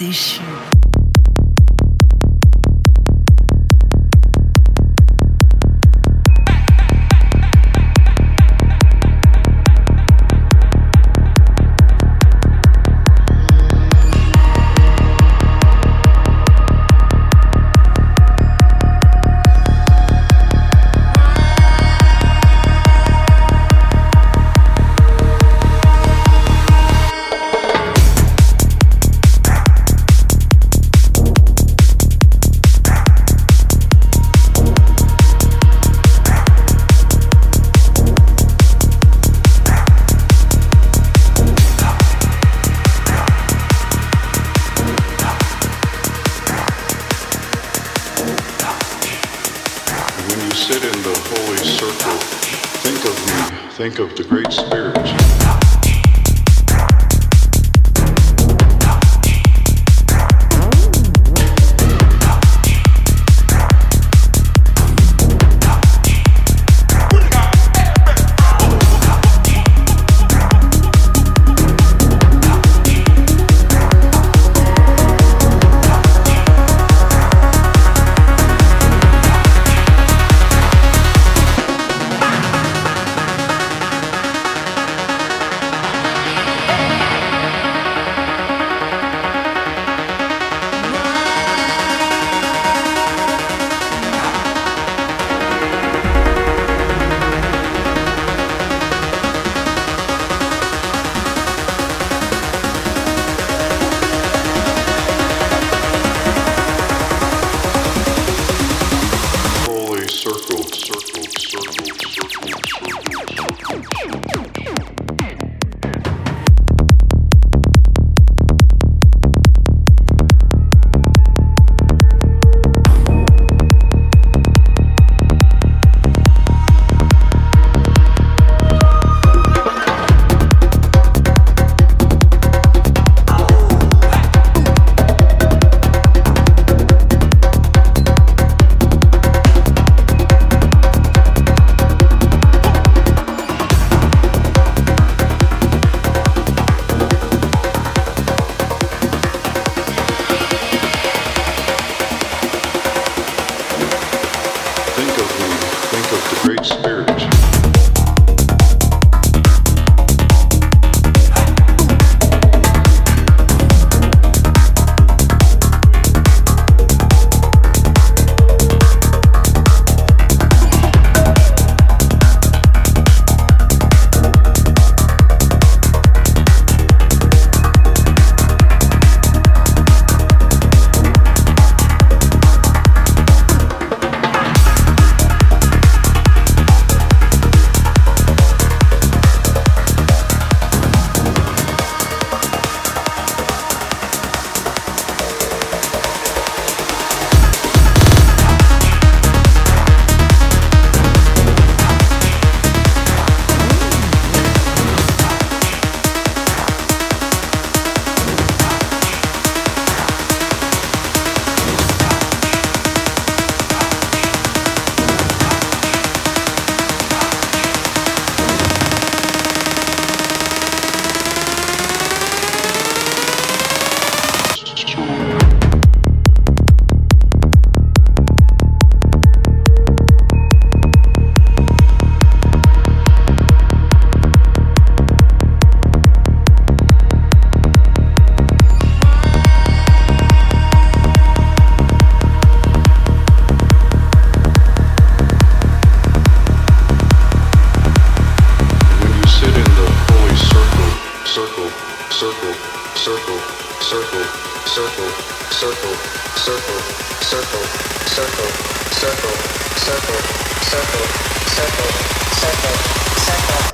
richtig circle, circle, circle, circle, circle, circle, circle, circle, circle, circle, circle, circle, circle, circle.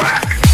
whack.